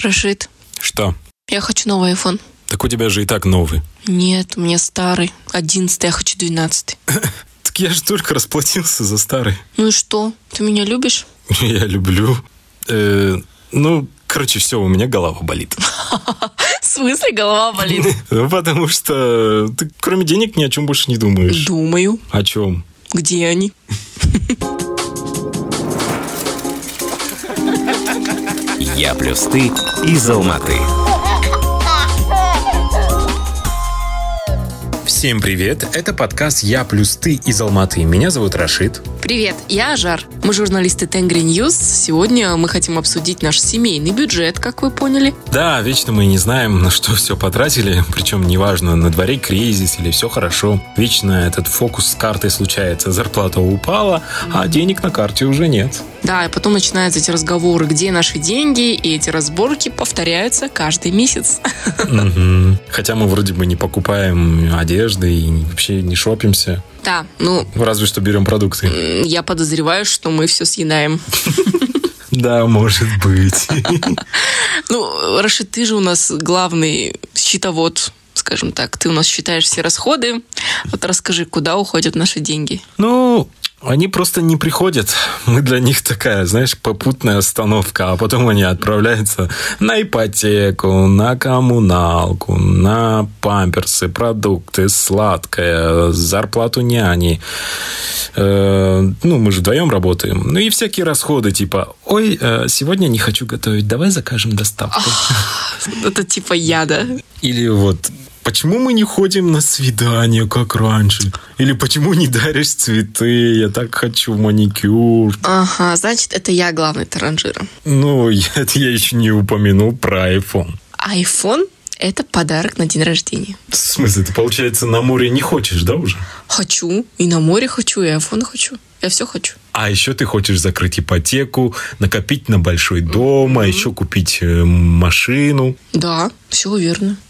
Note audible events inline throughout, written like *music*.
Рашид, Что? я хочу новый iPhone. Так у тебя же и так новый. Нет, у меня старый. Одиннадцатый, я хочу двенадцатый. *laughs* Так я же только расплатился за старый. Ну и что? Ты меня любишь? *laughs* Я люблю. Э, ну, короче, все, у меня голова болит. *laughs* В смысле голова болит? Ну, потому что ты кроме денег ни о чем больше не думаешь. Думаю. О чем? Где они? Я плюс ты из Алматы. Всем привет, это подкаст «Я плюс ты» из Алматы. Меня зовут Рашид. Привет, я Ажар. Мы журналисты Tengri News. Сегодня мы хотим обсудить наш семейный бюджет, как вы поняли. Да, вечно мы не знаем, на что все потратили, причем неважно, на дворе кризис или все хорошо. Вечно этот фокус с картой случается, зарплата упала, а денег на карте уже нет. Да, и потом начинаются эти разговоры, где наши деньги, и эти разборки повторяются каждый месяц. Хотя мы вроде бы не покупаем одежды и вообще не шопимся. Да, ну, Разве что берем продукты. я подозреваю, что мы все съедаем. *laughs* Да, может быть. *laughs* Ну, Рашид, ты же у нас главный счетовод, скажем так. Ты у нас считаешь все расходы. Вот расскажи, куда уходят наши деньги? Ну, они просто не приходят. Мы для них такая, знаешь, попутная остановка, а потом они отправляются на ипотеку, на коммуналку, на памперсы, продукты, сладкое, зарплату няни. Э, ну, мы же вдвоем работаем. Ну и всякие расходы, типа, ой, э, сегодня не хочу готовить, давай закажем доставку. *laughs* Это типа яда. Или вот Почему мы не ходим на свидание, как раньше? Или почему не даришь цветы? Я так хочу маникюр. Ага, значит, это я главный таранжира. Ну, я- это я еще не упомянул про iPhone. Айфон – это подарок на день рождения. В смысле, ты, получается, на море не хочешь, да, уже? Хочу. И на море хочу, и айфон хочу. Я все хочу. А еще ты хочешь закрыть ипотеку, накопить на большой дом, а еще купить э, машину. Да, все верно. *laughs*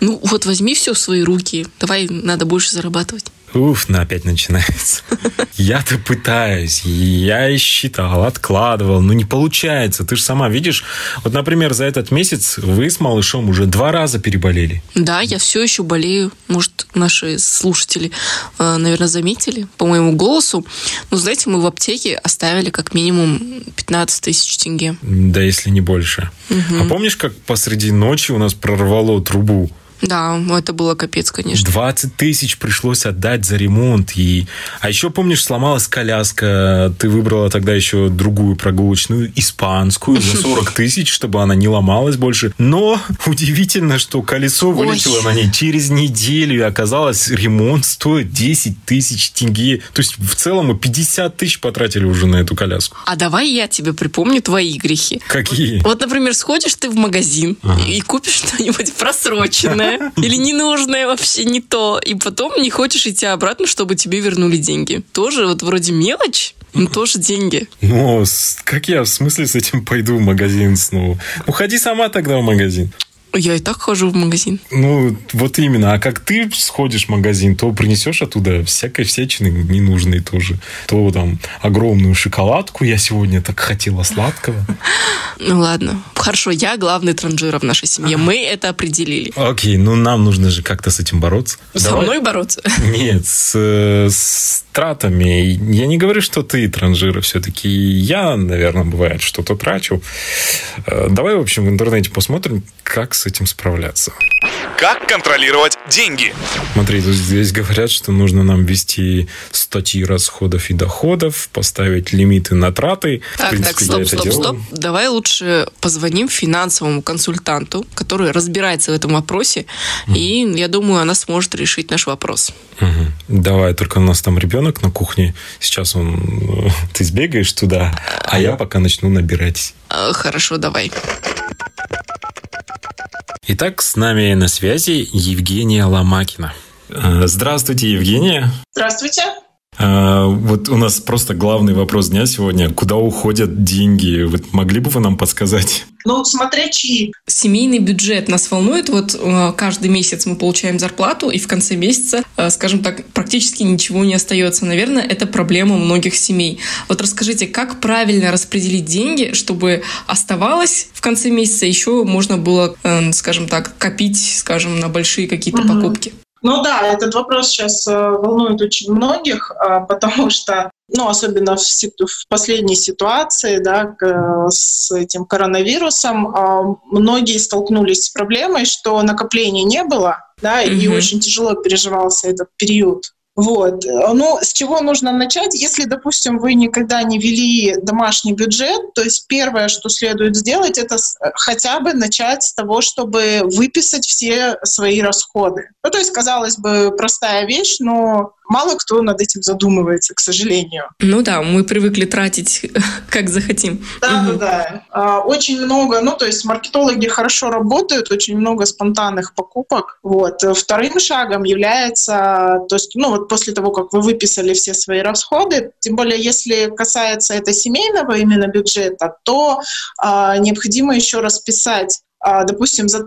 Ну, вот возьми все в свои руки. Давай, надо больше зарабатывать. Уф, ну опять начинается. *laughs* Я-то пытаюсь, я и считал, откладывал, но не получается. Ты же сама видишь, вот, например, за этот месяц вы с малышом уже два раза переболели. Да, я все еще болею. Может, наши слушатели, э, наверное, заметили по моему голосу. Ну, знаете, мы в аптеке оставили как минимум 15 тысяч тенге. Да, если не больше. А помнишь, как посреди ночи у нас прорвало трубу? Да, это было капец, конечно. 20 тысяч пришлось отдать за ремонт. И... А еще, помнишь, сломалась коляска. Ты выбрала тогда еще другую прогулочную, испанскую, за *laughs* 40 тысяч, чтобы она не ломалась больше. Но *laughs* удивительно, что колесо вылетело Ой. на ней через неделю. И оказалось, ремонт стоит 10 тысяч тенге. То есть, в целом, мы 50 тысяч потратили уже на эту коляску. А давай я тебе припомню твои грехи. Какие? Вот, например, сходишь ты в магазин и купишь что-нибудь просроченное или ненужное вообще не то, и потом не хочешь идти обратно, чтобы тебе вернули деньги. Тоже вот вроде мелочь, но тоже деньги. Ну, как я в смысле с этим пойду в магазин снова? Ну, ходи сама тогда в магазин. Я и так хожу в магазин. Ну, вот именно. А как ты сходишь в магазин, то принесешь оттуда всякой всячины ненужной тоже. То там огромную шоколадку. Я сегодня так хотела сладкого. *laughs* Ну ладно. Хорошо, я главный транжира в нашей семье. Мы это определили. Окей, ну нам нужно же как-то с этим бороться. Со Давай- мной бороться? *laughs* Нет, с, э, с тратами. Я не говорю, что ты транжира все-таки. Я, наверное, бывает, что-то трачу. Э, Давай, в общем, в интернете посмотрим, как с этим справляться. Как контролировать деньги? Смотри, тут здесь говорят, что нужно нам ввести статьи расходов и доходов, поставить лимиты на траты. В Так, принципе, так, стоп, стоп, делаю. стоп. Давай лучше позвоним финансовому консультанту, который разбирается в этом вопросе, и я думаю, она сможет решить наш вопрос. Мгм. Давай, только у нас там ребенок на кухне. Сейчас он... э, *laughs* Ты сбегаешь туда, а я пока начну набирать. Э, Хорошо, давай. Итак, с нами на связи Евгения Ломакина. Э, Здравствуйте, Евгения. Здравствуйте. А, вот у нас просто главный вопрос дня сегодня. Куда уходят деньги? Вот могли бы вы нам подсказать? Ну, смотря чьи. Семейный бюджет нас волнует. Вот э, каждый месяц мы получаем зарплату, и в конце месяца, э, скажем так, практически ничего не остается. Наверное, это проблема многих семей. Вот расскажите, как правильно распределить деньги, чтобы оставалось в конце месяца, еще можно было, э, скажем так, копить, скажем, на большие какие-то угу. покупки? Ну да, этот вопрос сейчас волнует очень многих, *laughs* потому что ну, особенно в, в последней ситуации, да, с этим коронавирусом, а, многие столкнулись с проблемой, что накоплений не было, да, mm-hmm. и очень тяжело переживался этот период. Вот. Ну, с чего нужно начать? Если, допустим, вы никогда не вели домашний бюджет, то есть первое, что следует сделать, это хотя бы начать с того, чтобы выписать все свои расходы. Ну, то есть, казалось бы, простая вещь, но мало кто над этим задумывается, к сожалению. Ну да, мы привыкли тратить *laughs* как захотим. Да, угу. да, да. Очень много, ну то есть маркетологи хорошо работают, очень много спонтанных покупок. Вот. Вторым шагом является, то есть, ну вот после того, как вы выписали все свои расходы, тем более если касается это семейного именно бюджета, то а, необходимо еще расписать а, допустим, за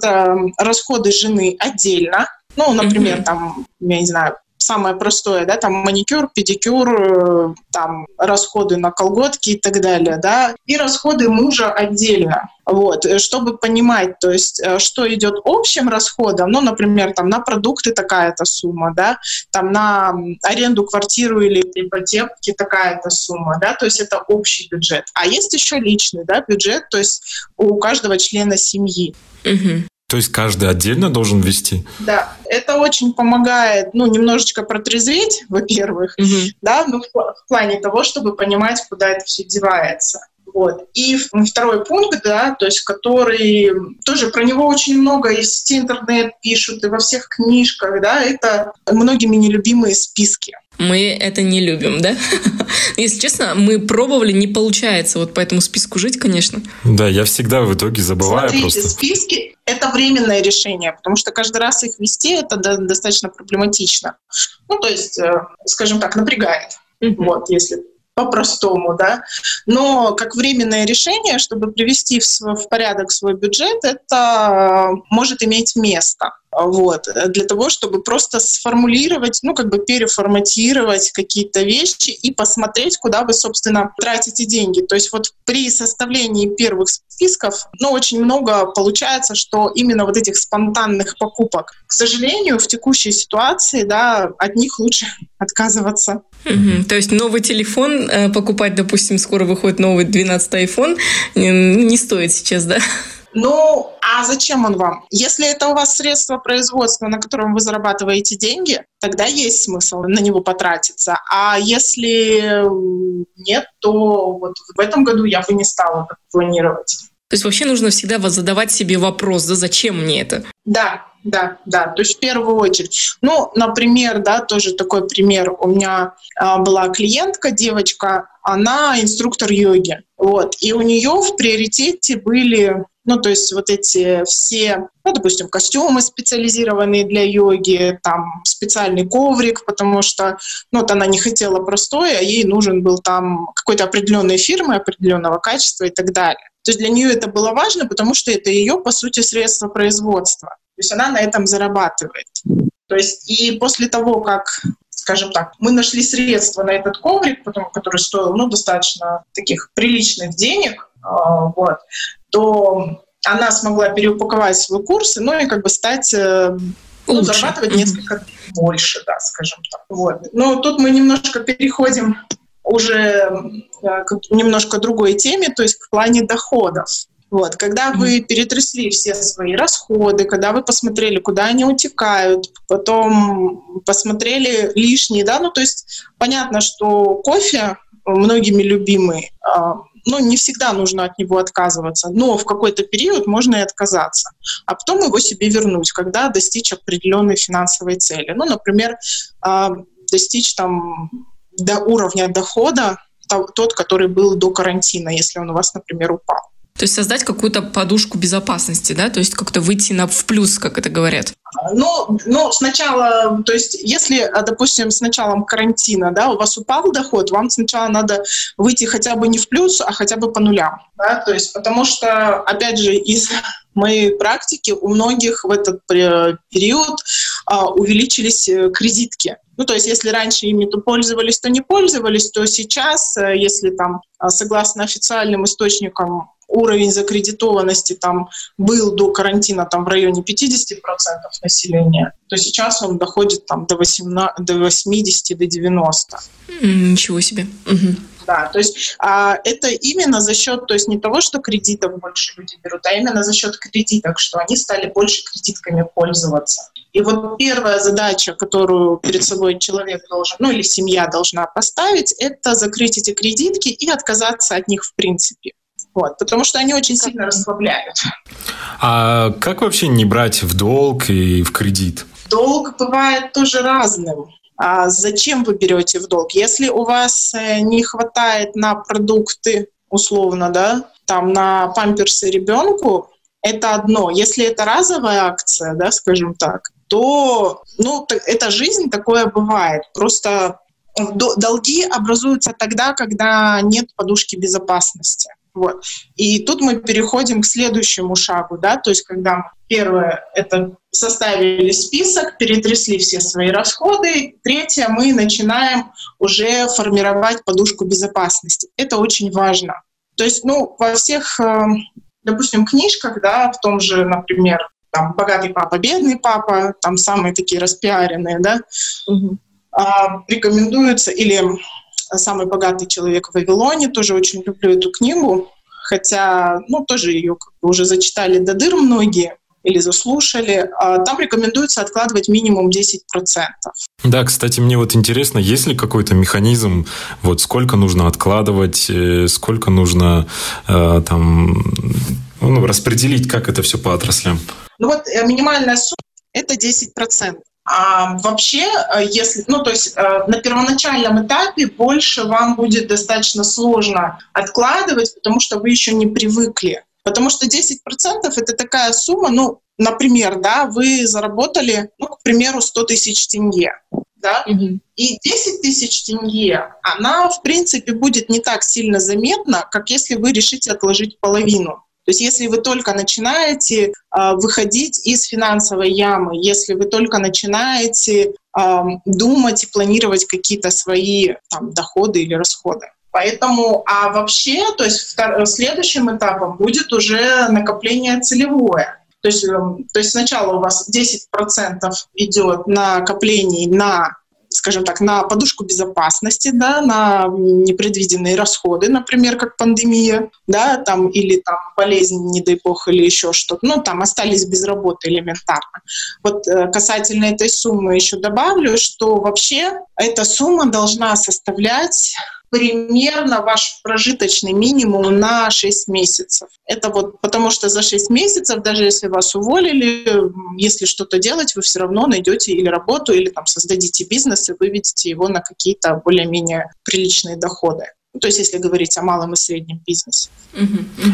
расходы жены отдельно, ну, например, mm-hmm. там, я не знаю, самое простое, да, там маникюр, педикюр, э, там расходы на колготки и так далее, да, и расходы мужа отдельно. Вот, э, чтобы понимать, то есть, э, что идет общим расходом, ну, например, там на продукты такая-то сумма, да, там на аренду квартиру или ипотеки такая-то сумма, да, то есть это общий бюджет. А есть еще личный, да, бюджет, то есть у каждого члена семьи. Угу. То есть каждый отдельно должен вести? Да, это очень помогает, ну, немножечко протрезветь, во-первых, угу. да, ну, в, в плане того, чтобы понимать, куда это все девается. Вот. И второй пункт, да, то есть который тоже про него очень много и в сети интернет пишут, и во всех книжках, да, это многими нелюбимые списки мы это не любим, да? *laughs* Если честно, мы пробовали, не получается вот по этому списку жить, конечно. Да, я всегда в итоге забываю Смотрите, просто. списки — это временное решение, потому что каждый раз их вести — это достаточно проблематично. Ну, то есть, э, скажем так, напрягает. Вот, если по-простому, да. Но как временное решение, чтобы привести в, в порядок свой бюджет, это может иметь место. Вот, для того, чтобы просто сформулировать, ну, как бы переформатировать какие-то вещи и посмотреть, куда вы, собственно, тратите деньги. То есть вот при составлении первых списков, ну, очень много получается, что именно вот этих спонтанных покупок. К сожалению, в текущей ситуации, да, от них лучше *laughs* отказываться. Угу. То есть новый телефон э, покупать, допустим, скоро выходит новый 12 iPhone, не стоит сейчас, да? Ну, а зачем он вам? Если это у вас средство производства, на котором вы зарабатываете деньги, тогда есть смысл на него потратиться. А если нет, то вот в этом году я бы не стала так планировать. То есть вообще нужно всегда задавать себе вопрос, да зачем мне это? Да, да, да. То есть в первую очередь. Ну, например, да, тоже такой пример. У меня а, была клиентка, девочка, она инструктор йоги. Вот. И у нее в приоритете были ну, то есть вот эти все, ну, допустим, костюмы специализированные для йоги, там специальный коврик, потому что, ну, вот она не хотела простое, а ей нужен был там какой-то определенной фирмы, определенного качества и так далее. То есть для нее это было важно, потому что это ее, по сути, средство производства. То есть она на этом зарабатывает. То есть и после того, как скажем так, мы нашли средства на этот коврик, потом, который стоил ну, достаточно таких приличных денег, вот, то она смогла переупаковать свой курс, ну и как бы стать э, ну, зарабатывать несколько больше, да, скажем так. Вот. Но тут мы немножко переходим уже э, к немножко другой теме, то есть к плане доходов. Вот, когда вы перетрясли все свои расходы, когда вы посмотрели, куда они утекают, потом посмотрели лишние, да, ну то есть понятно, что кофе многими любимый, а, ну, не всегда нужно от него отказываться, но в какой-то период можно и отказаться, а потом его себе вернуть, когда достичь определенной финансовой цели. Ну, например, а, достичь там до уровня дохода тот, который был до карантина, если он у вас, например, упал. То есть создать какую-то подушку безопасности, да? То есть как-то выйти на в плюс, как это говорят. Ну, ну, сначала, то есть, если, а, допустим, с началом карантина, да, у вас упал доход, вам сначала надо выйти хотя бы не в плюс, а хотя бы по нулям, да, то есть, потому что, опять же, из *laughs* моей практики у многих в этот период а, увеличились э, кредитки. Ну, то есть, если раньше ими то пользовались, то не пользовались, то сейчас, э, если там, а, согласно официальным источникам, уровень закредитованности там был до карантина там в районе 50% населения, то сейчас он доходит там до, 18, до 80, до 90. Ничего себе. Угу. Да, то есть а, это именно за счет, то есть не того, что кредитов больше люди берут, а именно за счет кредиток, что они стали больше кредитками пользоваться. И вот первая задача, которую перед собой человек должен, ну или семья должна поставить, это закрыть эти кредитки и отказаться от них в принципе. Вот, потому что они очень сильно расслабляют. А как вообще не брать в долг и в кредит? Долг бывает тоже разным. А зачем вы берете в долг? Если у вас э, не хватает на продукты, условно, да, там на памперсы ребенку, это одно. Если это разовая акция, да, скажем так, то, ну, это жизнь, такое бывает. Просто долги образуются тогда, когда нет подушки безопасности. Вот. И тут мы переходим к следующему шагу, да, то есть когда первое — это составили список, перетрясли все свои расходы. Третье, мы начинаем уже формировать подушку безопасности. Это очень важно. То есть, ну, во всех, э, допустим, книжках, да, в том же, например, там «Богатый папа, бедный папа», там самые такие распиаренные, да, угу. рекомендуются, или «Самый богатый человек в Вавилоне», тоже очень люблю эту книгу, хотя, ну, тоже ее как бы уже зачитали до дыр многие, или заслушали, а, там рекомендуется откладывать минимум 10%. Да, кстати, мне вот интересно, есть ли какой-то механизм, вот сколько нужно откладывать, э, сколько нужно э, там ну, распределить, как это все по отраслям? Ну вот э, минимальная сумма — это 10%. А вообще, если, ну, то есть на первоначальном этапе больше вам будет достаточно сложно откладывать, потому что вы еще не привыкли Потому что 10% это такая сумма, ну, например, да, вы заработали, ну, к примеру, 100 тысяч тенге, да, угу. и 10 тысяч тенге, она, в принципе, будет не так сильно заметна, как если вы решите отложить половину. То есть если вы только начинаете э, выходить из финансовой ямы, если вы только начинаете э, думать и планировать какие-то свои там, доходы или расходы. Поэтому, а вообще, то есть следующим этапом будет уже накопление целевое. То есть, эм, то есть сначала у вас 10% идет на накопление на скажем так, на подушку безопасности, да, на непредвиденные расходы, например, как пандемия, да, там, или там болезнь, не дай бог, или еще что-то, ну, там остались без работы элементарно. Вот э, касательно этой суммы еще добавлю, что вообще эта сумма должна составлять примерно ваш прожиточный минимум на 6 месяцев. Это вот потому что за 6 месяцев, даже если вас уволили, если что-то делать, вы все равно найдете или работу, или там создадите бизнес и выведете его на какие-то более-менее приличные доходы. Ну, то есть, если говорить о малом и среднем бизнесе.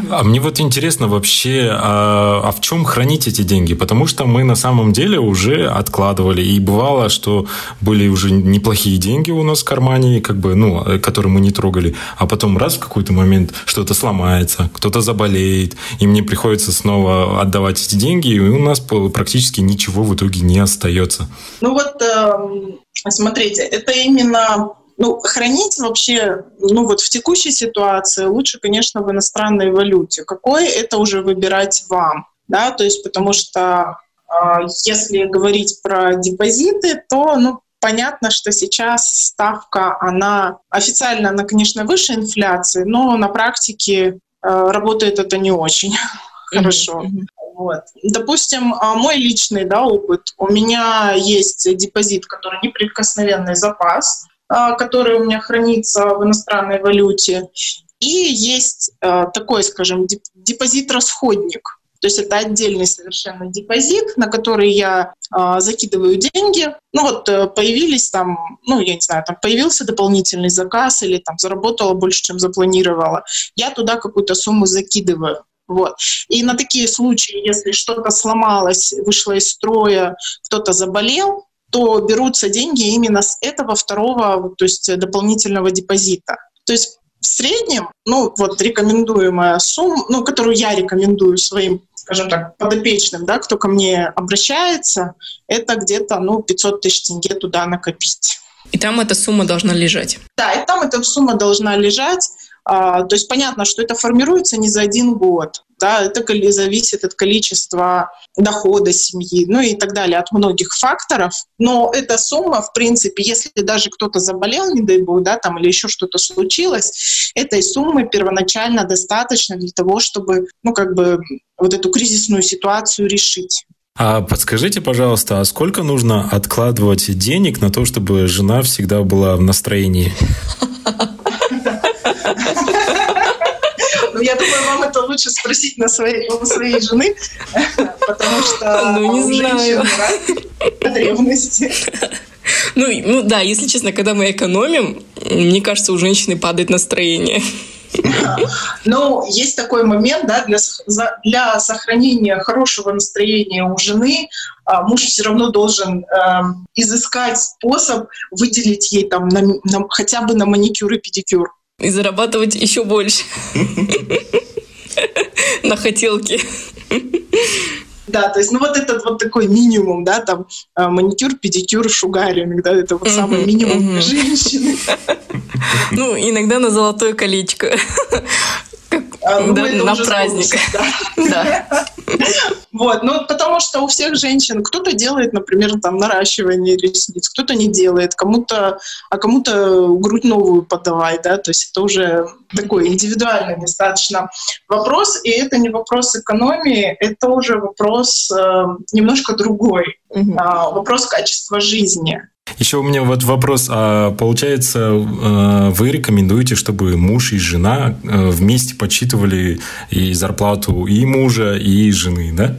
А мне вот интересно вообще, а, а в чем хранить эти деньги? Потому что мы на самом деле уже откладывали, и бывало, что были уже неплохие деньги у нас в кармане, как бы, ну, которые мы не трогали, а потом раз в какой-то момент что-то сломается, кто-то заболеет, и мне приходится снова отдавать эти деньги, и у нас практически ничего в итоге не остается. Ну вот, эм, смотрите, это именно ну, хранить вообще, ну вот в текущей ситуации лучше, конечно, в иностранной валюте. Какой это уже выбирать вам, да, то есть потому что э, если говорить про депозиты, то, ну, понятно, что сейчас ставка, она официально, она, конечно, выше инфляции, но на практике э, работает это не очень *laughs* хорошо. Вот. Допустим, а, мой личный да, опыт. У меня есть депозит, который неприкосновенный запас. А, который у меня хранится в иностранной валюте. И есть а, такой, скажем, депозит-расходник. То есть это отдельный совершенно депозит, на который я э, закидываю деньги. Ну вот э, появились там, ну я не знаю, там появился дополнительный заказ или там заработала больше, чем запланировала. Я туда какую-то сумму закидываю. Вот. И на такие случаи, если что-то сломалось, вышло из строя, кто-то заболел, то берутся деньги именно с этого второго, то есть дополнительного депозита. То есть в среднем, ну вот рекомендуемая сумма, ну которую я рекомендую своим скажем так, подопечным, да, кто ко мне обращается, это где-то, ну, 500 тысяч тенге туда накопить. И там эта сумма должна лежать? Да, и там эта сумма должна лежать. А, то есть понятно, что это формируется не за один год. Да, это зависит от количества дохода семьи, ну и так далее, от многих факторов. Но эта сумма, в принципе, если даже кто-то заболел, не дай бог, да, там или еще что-то случилось, этой суммы первоначально достаточно для того, чтобы, ну, как бы вот эту кризисную ситуацию решить. А подскажите, пожалуйста, а сколько нужно откладывать денег на то, чтобы жена всегда была в настроении? *laughs* Ну, я думаю, вам это лучше спросить на своей, у своей жены, потому что ну, не у знаю. древности. Ну, ну да, если честно, когда мы экономим, мне кажется, у женщины падает настроение. Но есть такой момент, да, для, для сохранения хорошего настроения у жены а, муж все равно должен э, изыскать способ выделить ей там на, на, хотя бы на маникюр и педикюр. И зарабатывать еще больше *laughs* на хотелке. Да, то есть, ну вот этот вот такой минимум, да, там а, маникюр, педикюр, шугаринг, да, это вот самый минимум для женщины. *laughs* Ну, иногда на золотое колечко. *laughs* А, ну, да, на праздник. да. Вот, ну потому что у всех женщин кто-то делает, например, там наращивание ресниц, кто-то не делает, кому-то, а кому-то грудь новую подавай, да, то есть это уже такой индивидуальный достаточно вопрос, и это не вопрос экономии, это уже вопрос э, немножко другой, э, вопрос качества жизни. Еще у меня вот вопрос. А получается, э, вы рекомендуете, чтобы муж и жена э, вместе подсчитывали и зарплату и мужа, и жены, да?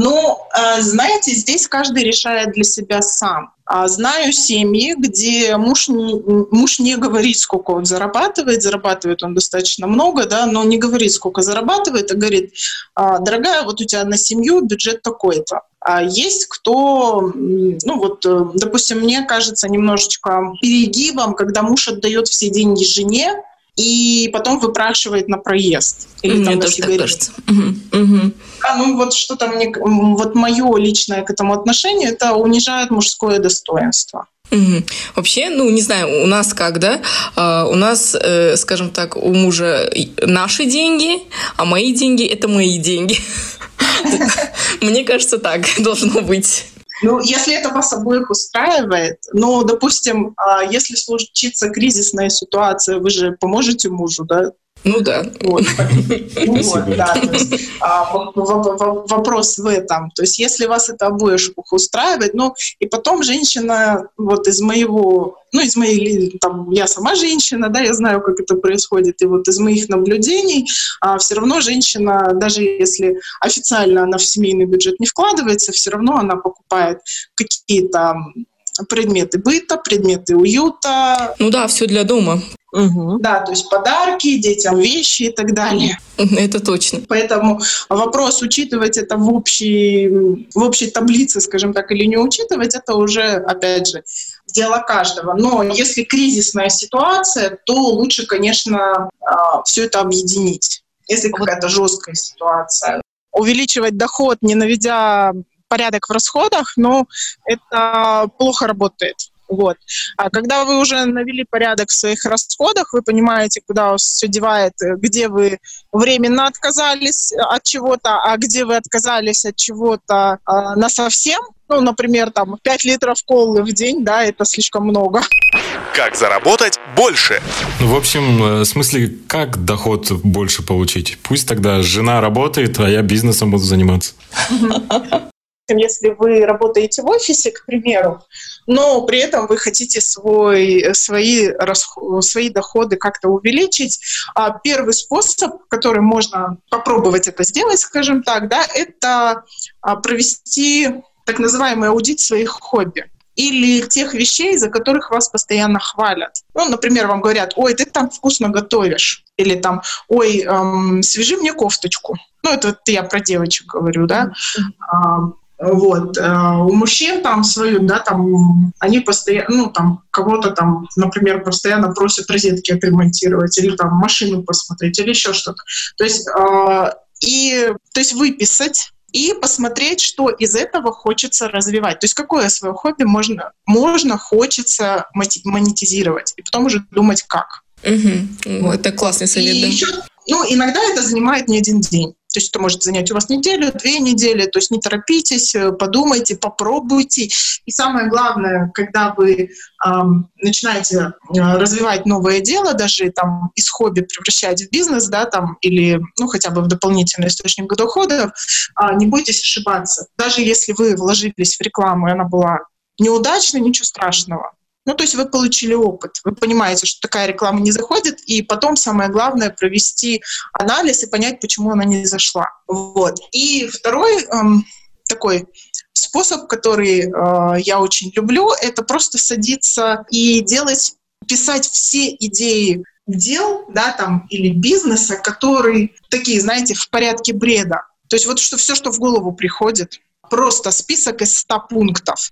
Ну, э, знаете, здесь каждый решает для себя сам. А знаю семьи, где муж не, муж не говорит, сколько он зарабатывает, зарабатывает он достаточно много, да, но не говорит, сколько зарабатывает, а говорит, «А, дорогая, вот у тебя на семью бюджет такой-то. А есть кто, ну вот, э, допустим, мне кажется немножечко перегибом, когда муж отдает все деньги жене, и потом выпрашивает на проезд. Или мне там тоже на так кажется. Угу. Угу. А, ну вот что-то мне, вот мое личное к этому отношение, это унижает мужское достоинство. Угу. Вообще, ну, не знаю, у нас как, да? А, у нас, э, скажем так, у мужа наши деньги, а мои деньги – это мои деньги. *laughs* Мне кажется, так должно быть. Ну, если это вас обоих устраивает, ну, допустим, а, если случится кризисная ситуация, вы же поможете мужу, да? Ну да. Вот. Ну, *laughs* вот, да. То есть, а, вопрос в этом. То есть если вас это обоих устраивает, ну и потом женщина вот из моего, ну из моей, там, я сама женщина, да, я знаю, как это происходит, и вот из моих наблюдений а, все равно женщина, даже если официально она в семейный бюджет не вкладывается, все равно она покупает какие-то предметы быта, предметы уюта. Ну да, все для дома. Угу. Да, то есть подарки детям, вещи и так далее. Это точно. Поэтому вопрос учитывать это в общей, в общей таблице, скажем так, или не учитывать, это уже, опять же, дело каждого. Но если кризисная ситуация, то лучше, конечно, а, все это объединить. Если какая-то жесткая ситуация. Увеличивать доход, не наведя порядок в расходах, но это плохо работает. Вот. А когда вы уже навели порядок в своих расходах, вы понимаете, куда вас все девает, где вы временно отказались от чего-то, а где вы отказались от чего-то а, на совсем. Ну, например, там 5 литров колы в день, да, это слишком много. Как заработать больше? Ну, в общем, э, в смысле, как доход больше получить? Пусть тогда жена работает, а я бизнесом буду заниматься *laughs* если вы работаете в офисе, к примеру, но при этом вы хотите свой, свои, свои доходы как-то увеличить, а первый способ, который можно попробовать это сделать, скажем так, да, это а, провести так называемый аудит своих хобби. или тех вещей, за которых вас постоянно хвалят. Ну, например, вам говорят, ой, ты там вкусно готовишь, или там, ой, эм, свяжи мне кофточку. Ну, это вот я про девочек говорю, да. А, вот. Э, у мужчин там свою, да, там они постоянно, ну, там кого-то там, например, постоянно просят розетки отремонтировать или там машину посмотреть или еще что-то. То есть, э, и, то есть выписать и посмотреть, что из этого хочется развивать. То есть какое свое хобби можно, можно хочется монетизировать, и потом уже думать, как. Угу. Вот. Это классный совет, и да. Еще, ну, иногда это занимает не один день. То есть это может занять у вас неделю, две недели. То есть не торопитесь, э, подумайте, попробуйте. И самое главное, когда вы эм, начинаете э, развивать новое дело, даже там из хобби превращать в бизнес, да, там, или ну, хотя бы в дополнительный источник дохода, э, не бойтесь ошибаться. Даже если вы вложились в рекламу, и она была неудачной, ничего страшного. Ну, то есть вы получили опыт, вы понимаете, что такая реклама не заходит, и потом самое главное провести анализ и понять, почему она не зашла. Вот. И второй эм, такой способ, который э, я очень люблю, это просто садиться и делать, писать все идеи дел, да, там, или бизнеса, которые такие, знаете, в порядке бреда. То есть вот что все, что в голову приходит, просто список из 100 пунктов.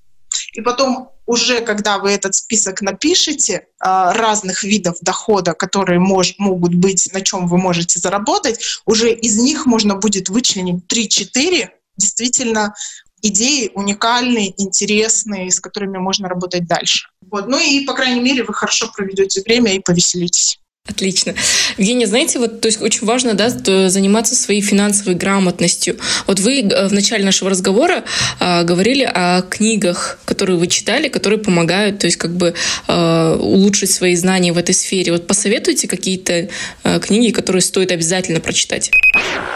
И потом уже, когда вы этот список напишете а, разных видов дохода, которые мож, могут быть, на чем вы можете заработать, уже из них можно будет вычленить 3-4 действительно идеи уникальные, интересные, с которыми можно работать дальше. Вот. Ну и, по крайней мере, вы хорошо проведете время и повеселитесь. Отлично. Евгения, знаете, вот то есть очень важно да, заниматься своей финансовой грамотностью. Вот вы э, в начале нашего разговора э, говорили о книгах, которые вы читали, которые помогают, то есть как бы э, улучшить свои знания в этой сфере. Вот посоветуйте какие-то э, книги, которые стоит обязательно прочитать.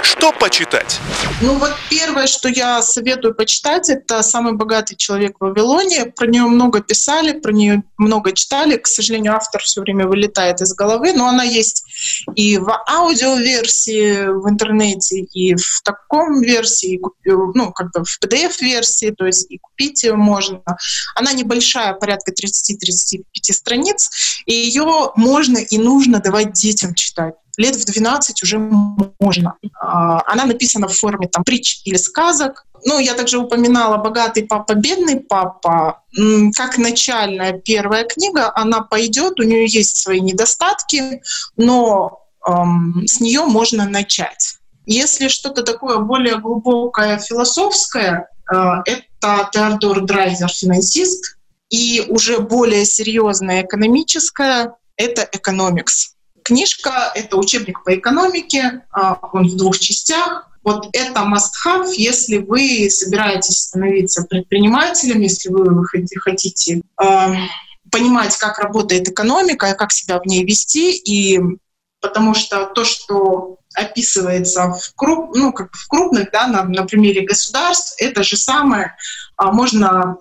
Что почитать? Ну вот первое, что я советую почитать, это «Самый богатый человек в Вавилоне». Про нее много писали, про нее много читали. К сожалению, автор все время вылетает из головы, но она есть и в аудиоверсии в интернете, и в таком версии, ну, как бы в PDF-версии, то есть и купить ее можно. Она небольшая, порядка 30-35 страниц, и ее можно и нужно давать детям читать лет в 12 уже можно. А, она написана в форме там притч или сказок. Ну, я также упоминала «Богатый папа, бедный папа». Как начальная первая книга, она пойдет, у нее есть свои недостатки, но эм, с нее можно начать. Если что-то такое более глубокое, философское, э, это Теодор Драйзер, финансист, и уже более серьезное экономическое — это «Экономикс». Книжка — это учебник по экономике, а, он в двух частях. Вот это must-have, если вы собираетесь становиться предпринимателем, если вы хотите э, понимать, как работает экономика, как себя в ней вести, и потому что то, что описывается в, круп, ну, как в крупных, да, на, на примере государств, это же самое а, можно,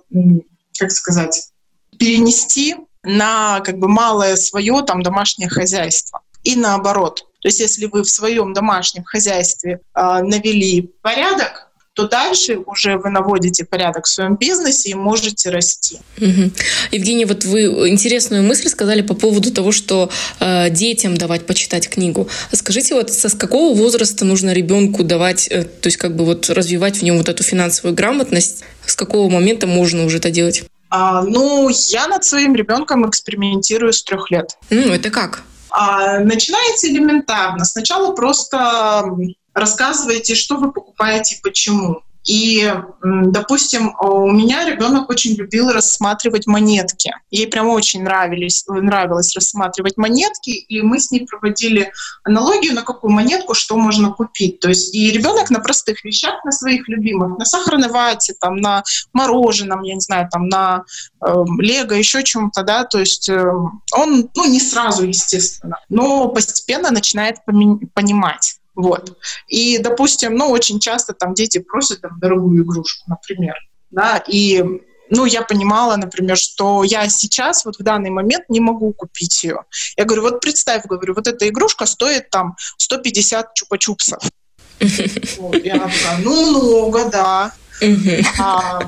как сказать, перенести на как бы малое свое там домашнее хозяйство. И наоборот. То есть если вы в своем домашнем хозяйстве э, навели порядок, то дальше уже вы наводите порядок в своем бизнесе и можете расти. Угу. Евгения, вот вы интересную мысль сказали по поводу того, что э, детям давать почитать книгу. Скажите, вот со с какого возраста нужно ребенку давать, э, то есть как бы вот развивать в нем вот эту финансовую грамотность? С какого момента можно уже это делать? А, ну, я над своим ребенком экспериментирую с трех лет. Ну, это как? А, начинается элементарно. Сначала просто рассказывайте, что вы покупаете и почему. И, допустим, у меня ребенок очень любил рассматривать монетки. Ей прям очень нравились, нравилось рассматривать монетки, и мы с ней проводили аналогию, на какую монетку что можно купить. То есть и ребенок на простых вещах, на своих любимых, на сахарной вате, там, на мороженом, я не знаю, там, на э, лего, еще чем-то, да, то есть э, он, ну, не сразу, естественно, но постепенно начинает понимать. Вот. И, допустим, ну, очень часто там дети просят там, дорогую игрушку, например. Да, и ну, я понимала, например, что я сейчас вот в данный момент не могу купить ее. Я говорю, вот представь, говорю, вот эта игрушка стоит там 150 чупа-чупсов. *laughs* Вот, я такая, ну, много, да. А,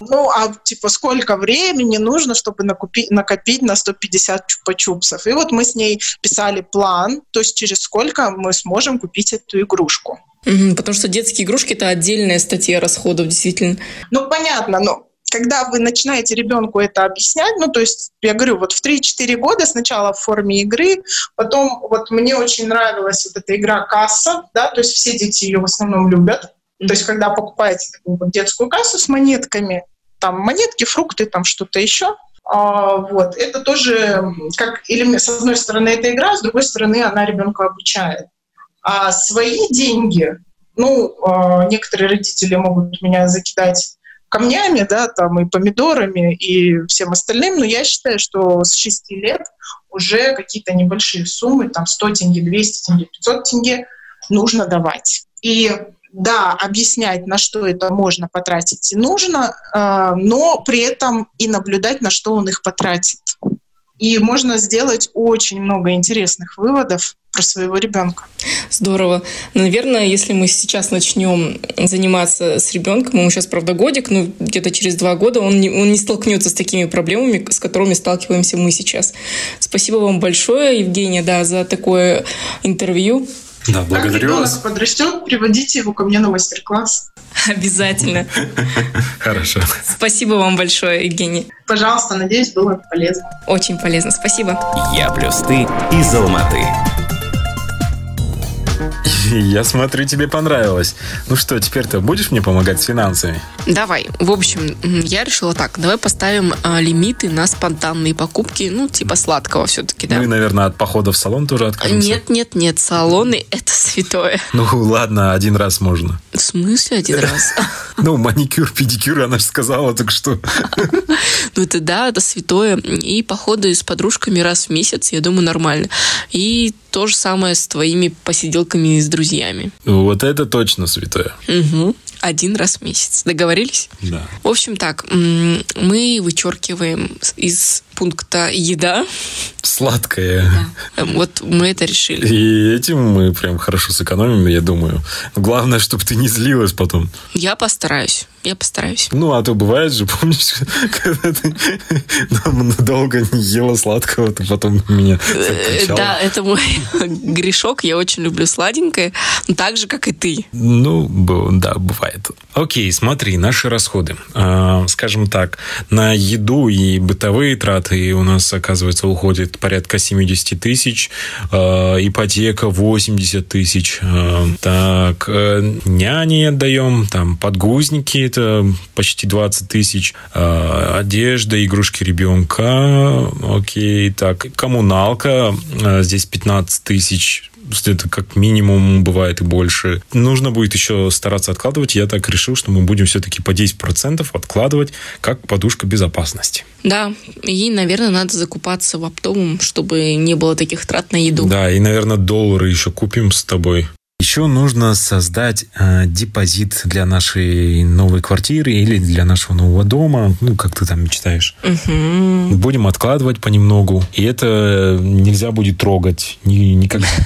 Ну, а типа сколько времени нужно, чтобы накупить, накопить на 150 чупа-чупсов? И вот мы с ней писали план, то есть через сколько мы сможем купить эту игрушку. Мгм, потому что детские игрушки это отдельная статья расходов, действительно. Ну, понятно, но когда вы начинаете ребенку это объяснять, ну, то есть, я говорю, вот в 3-4 года сначала в форме игры, потом вот мне очень нравилась вот эта игра «Касса», да, то есть все дети ее в основном любят. То есть, когда покупаете детскую кассу с монетками, там монетки, фрукты, там что-то еще, а, вот, это тоже как элемент, с одной стороны, это игра, с другой стороны, она ребенка обучает. А свои деньги, ну, а, некоторые родители могут меня закидать камнями, да, там и помидорами и всем остальным, но я считаю, что с 6 лет уже какие-то небольшие суммы, там 100 тенге, 200 тенге, 500 тенге нужно давать. И да, объяснять, на что это можно потратить и нужно, э, но при этом и наблюдать, на что он их потратит. И можно сделать очень много интересных выводов про своего ребенка. Здорово. Наверное, если мы сейчас начнем заниматься с ребенком, ему сейчас, правда, годик, но где-то через два года он не, он не столкнется с такими проблемами, с которыми сталкиваемся мы сейчас. Спасибо вам большое, Евгения, да, за такое интервью. Да, Как благодарю ребенок вас. подрастет, приводите его ко мне на мастер-класс. Обязательно. *laughs* Хорошо. Спасибо вам большое, Евгений. Пожалуйста, надеюсь, было полезно. Очень полезно. Спасибо. Я плюс ты из Алматы. *laughs* Я смотрю, тебе понравилось. Ну что, теперь-то будешь мне помогать с финансами? Давай. В общем, я решила так. Давай поставим а, лимиты на спонтанные покупки, ну, типа сладкого все-таки, да? Ну и, наверное, от похода в салон тоже откажемся. Нет, нет, нет, салоны это святое. *laughs* Ну ладно, один раз можно. В смысле один раз? *laughs* Ну, маникюр, педикюр, она же сказала, так что... Ну, это да, это святое. И походы с подружками раз в месяц, я думаю, нормально. И то же самое с твоими посиделками с друзьями. Вот это точно святое. Мгм. Один раз в месяц. Договорились? Да. В общем так, мы вычеркиваем из пункта еда. Сладкое. Вот мы это решили. И этим мы прям хорошо сэкономим, я думаю. Главное, чтобы ты не злилась потом. Я постараюсь. Я постараюсь. Ну, а то бывает же, *laughs* помнишь, когда ты нам долго не ела сладкого, ты потом меня Э. Да, это мой *laughs* грешок. Я очень люблю сладенькое, так же, как и ты. Ну, да, бывает. Окей, смотри, наши расходы. А, Скажем так, на еду и бытовые траты у нас, оказывается, уходит порядка 70 тысяч, а, ипотека 80 тысяч. а, Так, э, няни отдаем, там подгузники, это почти 20 тысяч, одежда, игрушки ребенка, окей, так, коммуналка, здесь 15 тысяч, это как минимум бывает и больше. Нужно будет еще стараться откладывать. Я так решил, что мы будем все-таки по 10% откладывать как подушка безопасности. Да, и, наверное, надо закупаться в оптовом, чтобы не было таких трат на еду. Да, и, наверное, доллары еще купим с тобой. Еще нужно создать э, депозит для нашей новой квартиры или для нашего нового дома, ну, как ты там мечтаешь. Мгм. Будем откладывать понемногу, и это нельзя будет трогать ни- никогда. *laughs*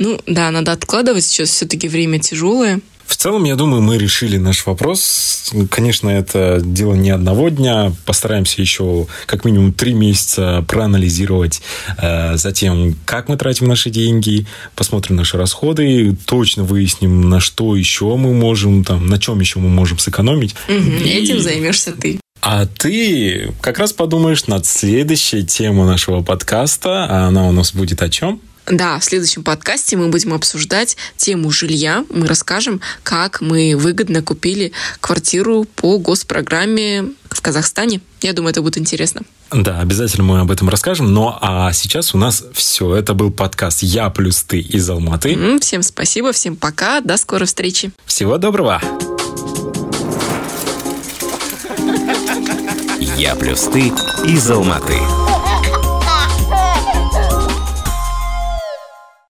Ну, да, надо откладывать. Сейчас все-таки время тяжелое. В целом, я думаю, мы решили наш вопрос. Конечно, это дело не одного дня. Постараемся еще как минимум три месяца проанализировать э, затем, как мы тратим наши деньги, посмотрим наши расходы, точно выясним, на что еще мы можем, там, на чем еще мы можем сэкономить. И- Этим займешься ты. А ты как раз подумаешь над следующей темой нашего подкаста. А она у нас будет о чем? Да, в следующем подкасте мы будем обсуждать тему жилья. Мы расскажем, как мы выгодно купили квартиру по госпрограмме в Казахстане. Я думаю, это будет интересно. Да, обязательно мы об этом расскажем. Но а сейчас у нас все. Это был подкаст «Я плюс ты» из Алматы. Всем спасибо, всем пока, до скорой встречи. Всего доброго! Я плюс ты из Алматы.